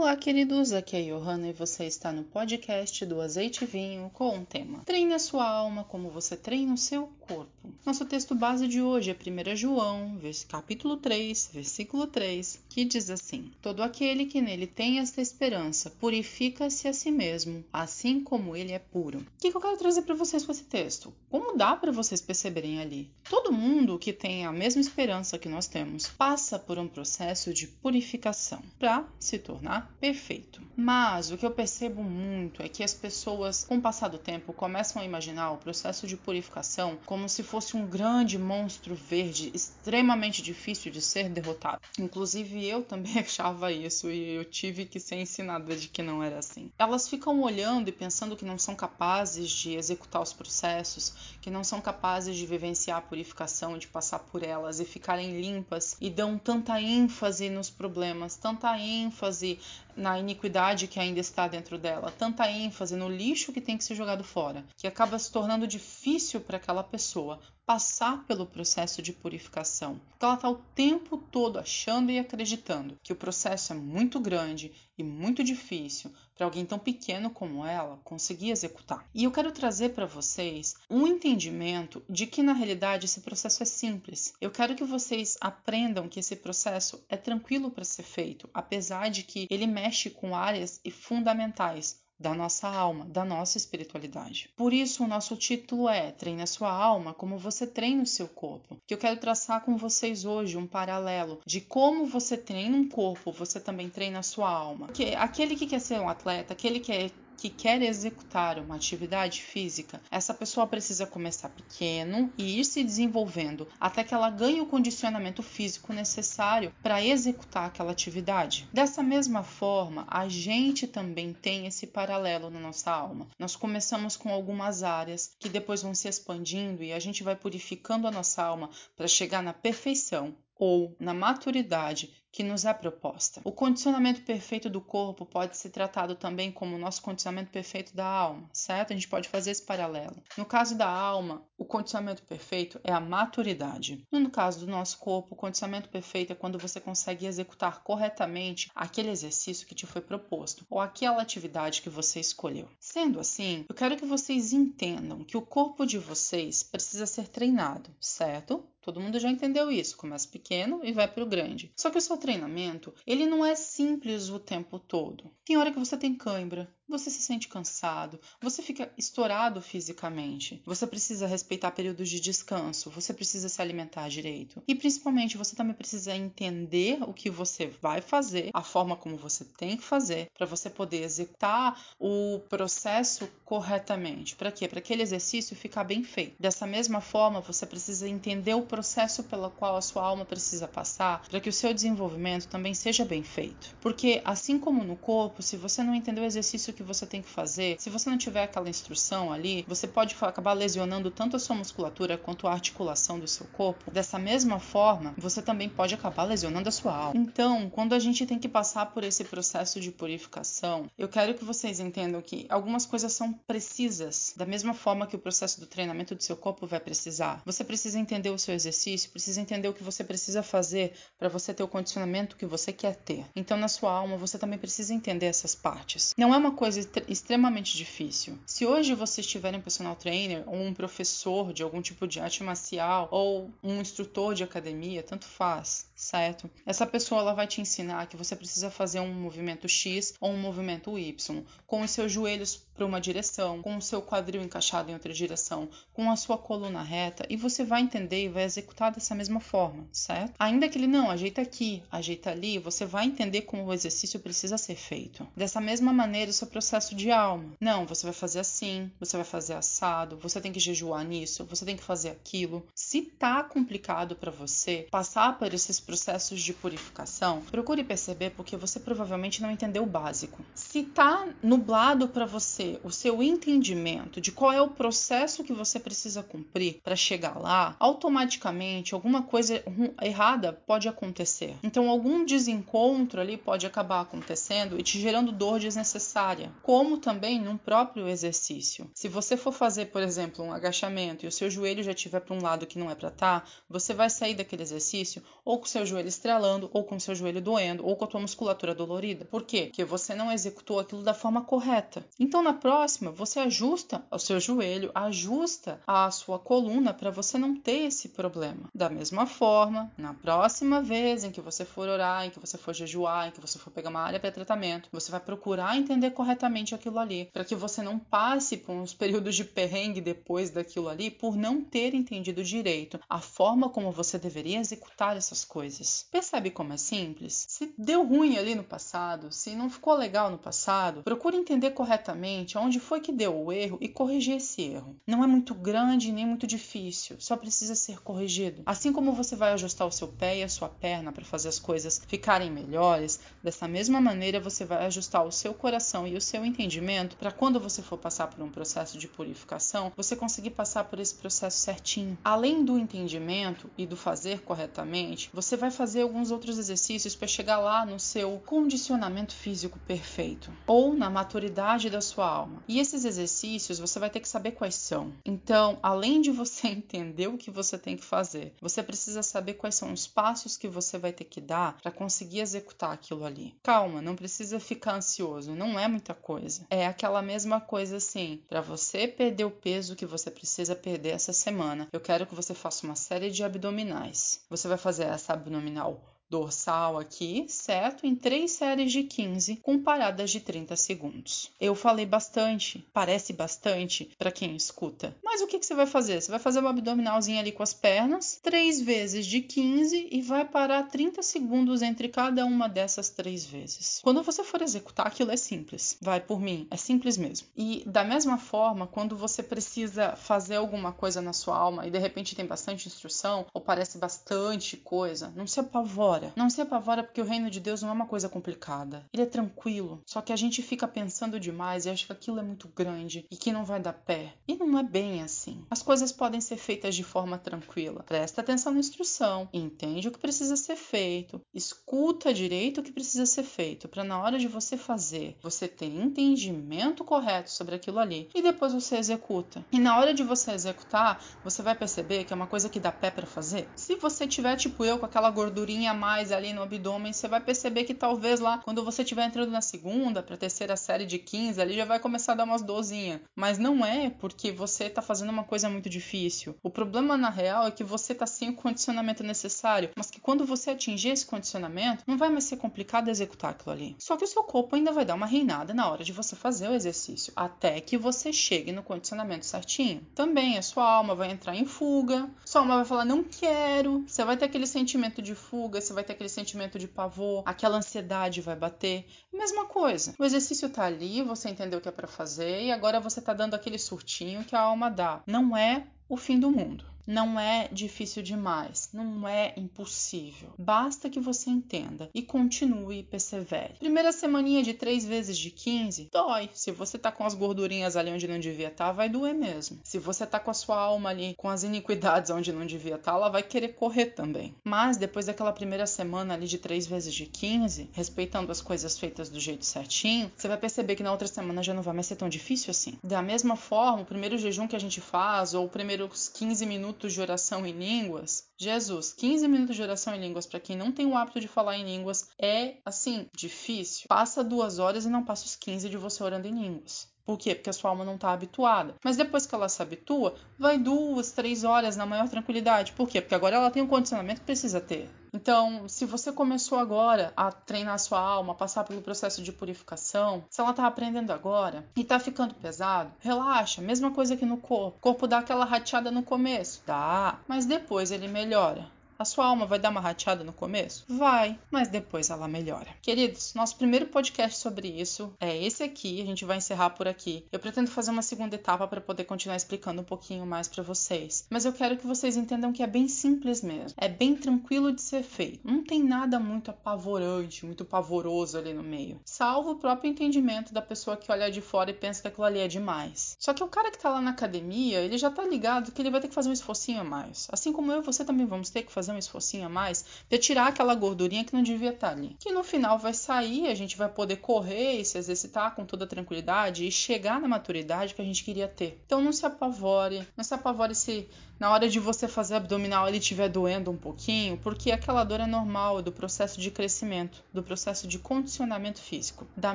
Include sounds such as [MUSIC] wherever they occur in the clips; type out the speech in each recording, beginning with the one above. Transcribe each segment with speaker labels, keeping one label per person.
Speaker 1: Olá, queridos, aqui é a Johanna e você está no podcast do Azeite e Vinho com um tema. Treine a sua alma como você treina o seu corpo. Nosso texto base de hoje é 1 João, capítulo 3, versículo 3, que diz assim: Todo aquele que nele tem esta esperança purifica-se a si mesmo, assim como ele é puro. O que eu quero trazer para vocês com esse texto? Como dá para vocês perceberem ali? Todo mundo que tem a mesma esperança que nós temos passa por um processo de purificação para se tornar perfeito. Mas o que eu percebo muito é que as pessoas, com o passar do tempo, começam a imaginar o processo de purificação como se fosse um grande monstro verde extremamente difícil de ser derrotado. Inclusive eu também [LAUGHS] achava isso e eu tive que ser ensinada de que não era assim. Elas ficam olhando e pensando que não são capazes de executar os processos, que não são capazes de vivenciar a purificação, de passar por elas e ficarem limpas e dão tanta ênfase nos problemas, tanta ênfase na iniquidade que ainda está dentro dela, tanta ênfase no lixo que tem que ser jogado fora, que acaba se tornando difícil para aquela pessoa passar pelo processo de purificação. Porque ela está o tempo todo achando e acreditando que o processo é muito grande e muito difícil para alguém tão pequeno como ela conseguir executar. E eu quero trazer para vocês um entendimento de que na realidade esse processo é simples. Eu quero que vocês aprendam que esse processo é tranquilo para ser feito, apesar de que ele mexe com áreas fundamentais da nossa alma, da nossa espiritualidade. Por isso, o nosso título é Treine a sua alma como você treina o seu corpo. Que eu quero traçar com vocês hoje um paralelo de como você treina um corpo, você também treina a sua alma. Que aquele que quer ser um atleta, aquele que é que quer executar uma atividade física, essa pessoa precisa começar pequeno e ir se desenvolvendo até que ela ganhe o condicionamento físico necessário para executar aquela atividade. Dessa mesma forma, a gente também tem esse paralelo na nossa alma. Nós começamos com algumas áreas que depois vão se expandindo e a gente vai purificando a nossa alma para chegar na perfeição ou na maturidade que nos é proposta. O condicionamento perfeito do corpo pode ser tratado também como o nosso condicionamento perfeito da alma, certo? A gente pode fazer esse paralelo. No caso da alma, o condicionamento perfeito é a maturidade. No caso do nosso corpo, o condicionamento perfeito é quando você consegue executar corretamente aquele exercício que te foi proposto ou aquela atividade que você escolheu. Sendo assim, eu quero que vocês entendam que o corpo de vocês precisa ser treinado, certo? Todo mundo já entendeu isso. Começa pequeno e vai para o grande. Só que o seu treinamento, ele não é simples o tempo todo. Tem hora que você tem cãibra, você se sente cansado, você fica estourado fisicamente, você precisa respeitar períodos de descanso, você precisa se alimentar direito. E principalmente você também precisa entender o que você vai fazer, a forma como você tem que fazer, para você poder executar o processo corretamente. Para quê? Para aquele exercício ficar bem feito. Dessa mesma forma, você precisa entender o processo pelo qual a sua alma precisa passar para que o seu desenvolvimento também seja bem feito. Porque assim como no corpo, se você não entender o exercício que você tem que fazer, se você não tiver aquela instrução ali, você pode acabar lesionando tanto a sua musculatura quanto a articulação do seu corpo. Dessa mesma forma, você também pode acabar lesionando a sua alma. Então, quando a gente tem que passar por esse processo de purificação, eu quero que vocês entendam que algumas coisas são precisas, da mesma forma que o processo do treinamento do seu corpo vai precisar. Você precisa entender o seu exercício, precisa entender o que você precisa fazer para você ter o condicionamento que você quer ter. Então, na sua alma, você também precisa entender essas partes. Não é uma coisa coisa extremamente difícil. Se hoje vocês tiverem um personal trainer ou um professor de algum tipo de arte marcial ou um instrutor de academia, tanto faz, certo? Essa pessoa ela vai te ensinar que você precisa fazer um movimento X ou um movimento Y, com os seus joelhos para uma direção, com o seu quadril encaixado em outra direção, com a sua coluna reta, e você vai entender e vai executar dessa mesma forma, certo? Ainda que ele não ajeita aqui, ajeita ali, você vai entender como o exercício precisa ser feito. Dessa mesma maneira, o seu processo de alma. Não, você vai fazer assim, você vai fazer assado, você tem que jejuar nisso, você tem que fazer aquilo. Se tá complicado para você passar por esses processos de purificação, procure perceber porque você provavelmente não entendeu o básico. Se tá nublado para você o seu entendimento de qual é o processo que você precisa cumprir para chegar lá, automaticamente alguma coisa errada pode acontecer. Então algum desencontro ali pode acabar acontecendo e te gerando dor desnecessária como também num próprio exercício. Se você for fazer, por exemplo, um agachamento e o seu joelho já estiver para um lado que não é para estar, tá, você vai sair daquele exercício ou com seu joelho estrelando, ou com o seu joelho doendo, ou com a tua musculatura dolorida. Por quê? Porque você não executou aquilo da forma correta. Então, na próxima, você ajusta o seu joelho, ajusta a sua coluna para você não ter esse problema. Da mesma forma, na próxima vez em que você for orar, em que você for jejuar, em que você for pegar uma área para tratamento, você vai procurar entender corretamente aquilo ali, para que você não passe por uns períodos de perrengue depois daquilo ali por não ter entendido direito a forma como você deveria executar essas coisas. Percebe como é simples? Se deu ruim ali no passado, se não ficou legal no passado, procure entender corretamente onde foi que deu o erro e corrigir esse erro. Não é muito grande nem muito difícil, só precisa ser corrigido. Assim como você vai ajustar o seu pé e a sua perna para fazer as coisas ficarem melhores, dessa mesma maneira você vai ajustar o seu coração e o seu entendimento para quando você for passar por um processo de purificação, você conseguir passar por esse processo certinho. Além do entendimento e do fazer corretamente, você vai fazer alguns outros exercícios para chegar lá no seu condicionamento físico perfeito ou na maturidade da sua alma. E esses exercícios você vai ter que saber quais são. Então, além de você [LAUGHS] entender o que você tem que fazer, você precisa saber quais são os passos que você vai ter que dar para conseguir executar aquilo ali. Calma, não precisa ficar ansioso, não é muita coisa. É aquela mesma coisa assim, para você perder o peso que você precisa perder essa semana, eu quero que você faça uma série de abdominais. Você vai fazer essa abdominal dorsal aqui, certo? Em três séries de 15 com paradas de 30 segundos. Eu falei bastante, parece bastante para quem escuta. Mas o que, que você vai fazer? Você vai fazer uma abdominalzinha ali com as pernas, três vezes de 15 e vai parar 30 segundos entre cada uma dessas três vezes. Quando você for executar, aquilo é simples. Vai por mim, é simples mesmo. E da mesma forma, quando você precisa fazer alguma coisa na sua alma e de repente tem bastante instrução ou parece bastante coisa, não se apavora apavora. Não se apavora porque o reino de Deus não é uma coisa complicada. Ele é tranquilo. Só que a gente fica pensando demais e acha que aquilo é muito grande e que não vai dar pé. E não é bem assim. As coisas podem ser feitas de forma tranquila. Presta atenção na instrução, entende o que precisa ser feito, escuta direito o que precisa ser feito, para na hora de você fazer, você ter entendimento correto sobre aquilo ali e depois você executa. E na hora de você executar, você vai perceber que é uma coisa que dá pé para fazer. Se você tiver tipo eu com aquela gordurinha mais mais ali no abdômen, você vai perceber que talvez lá, quando você estiver entrando na segunda, para terceira série de 15, ali já vai começar a dar umas dozinhas. Mas não é porque você está fazendo uma coisa muito difícil. O problema na real é que você está sem o condicionamento necessário, mas que quando você atingir esse condicionamento, não vai mais ser complicado executar aquilo ali. Só que o seu corpo ainda vai dar uma reinada na hora de você fazer o exercício, até que você chegue no condicionamento certinho. Também a sua alma vai entrar em fuga, sua alma vai falar não quero, você vai ter aquele sentimento de fuga, você vai ter aquele sentimento de pavor, aquela ansiedade vai bater. Mesma coisa. O exercício tá ali, você entendeu o que é para fazer e agora você tá dando aquele surtinho que a alma dá. Não é o fim do mundo. Não é difícil demais, não é impossível. Basta que você entenda e continue e persevere. Primeira semaninha de 3 vezes de 15, dói. Se você tá com as gordurinhas ali onde não devia estar, tá, vai doer mesmo. Se você tá com a sua alma ali com as iniquidades onde não devia estar, tá, ela vai querer correr também. Mas depois daquela primeira semana ali de 3 vezes de 15, respeitando as coisas feitas do jeito certinho, você vai perceber que na outra semana já não vai mais ser tão difícil assim. Da mesma forma, o primeiro jejum que a gente faz, ou os primeiros 15 minutos minutos de oração em línguas, Jesus, 15 minutos de oração em línguas para quem não tem o hábito de falar em línguas é assim, difícil. Passa duas horas e não passa os 15 de você orando em línguas. Por quê? Porque a sua alma não está habituada. Mas depois que ela se habitua, vai duas, três horas na maior tranquilidade. Por quê? Porque agora ela tem um condicionamento que precisa ter. Então, se você começou agora a treinar a sua alma, passar pelo processo de purificação, se ela está aprendendo agora e está ficando pesado, relaxa. Mesma coisa que no corpo. O corpo dá aquela rateada no começo, dá, mas depois ele melhora. A sua alma vai dar uma rateada no começo? Vai, mas depois ela melhora. Queridos, nosso primeiro podcast sobre isso é esse aqui. A gente vai encerrar por aqui. Eu pretendo fazer uma segunda etapa para poder continuar explicando um pouquinho mais para vocês. Mas eu quero que vocês entendam que é bem simples mesmo. É bem tranquilo de ser feito. Não tem nada muito apavorante, muito pavoroso ali no meio. Salvo o próprio entendimento da pessoa que olha de fora e pensa que aquilo ali é demais. Só que o cara que tá lá na academia, ele já tá ligado que ele vai ter que fazer um esforcinho a mais. Assim como eu e você também vamos ter que fazer fazer um esforcinho a mais para tirar aquela gordurinha que não devia estar tá ali. Que no final vai sair, a gente vai poder correr e se exercitar com toda tranquilidade e chegar na maturidade que a gente queria ter. Então não se apavore, não se apavore se na hora de você fazer abdominal ele estiver doendo um pouquinho, porque aquela dor é normal do processo de crescimento, do processo de condicionamento físico. Da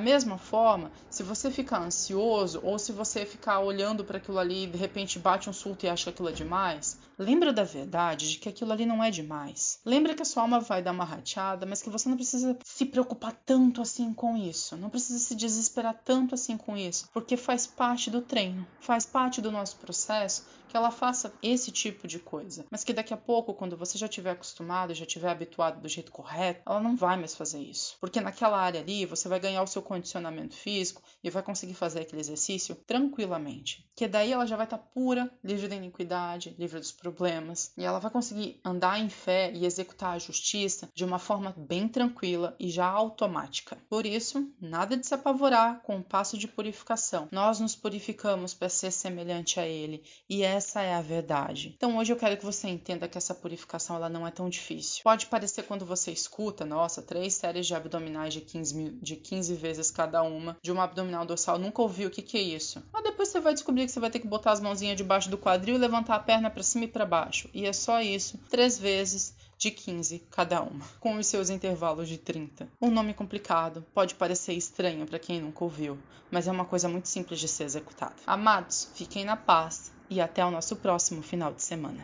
Speaker 1: mesma forma, se você ficar ansioso ou se você ficar olhando para aquilo ali e de repente bate um surto e acha que aquilo é demais, lembra da verdade de que aquilo ali não é demais. Lembra que a sua alma vai dar uma rateada, mas que você não precisa se preocupar tanto assim com isso, não precisa se desesperar tanto assim com isso, porque faz parte do treino, faz parte do nosso processo que ela faça esse tipo de coisa, mas que daqui a pouco, quando você já estiver acostumado, já estiver habituado do jeito correto, ela não vai mais fazer isso, porque naquela área ali você vai ganhar o seu condicionamento físico e vai conseguir fazer aquele exercício tranquilamente, que daí ela já vai estar tá pura, livre da iniquidade, livre dos problemas, e ela vai conseguir andar em fé e executar a justiça de uma forma bem tranquila e já automática. Por isso, nada de se apavorar com o passo de purificação. Nós nos purificamos para ser semelhante a ele, e essa é a verdade. Então hoje eu quero que você entenda que essa purificação ela não é tão difícil. Pode parecer quando você escuta, nossa, três séries de abdominais de 15, mil, de 15 vezes cada uma, de uma abdominal dorsal, nunca ouviu o que, que é isso. Mas depois você vai descobrir que você vai ter que botar as mãozinhas debaixo do quadril levantar a perna para cima e para baixo. E é só isso, três vezes de 15 cada uma, com os seus intervalos de 30. Um nome complicado, pode parecer estranho para quem nunca ouviu, mas é uma coisa muito simples de ser executada. Amados, fiquem na paz e até o nosso próximo final de semana.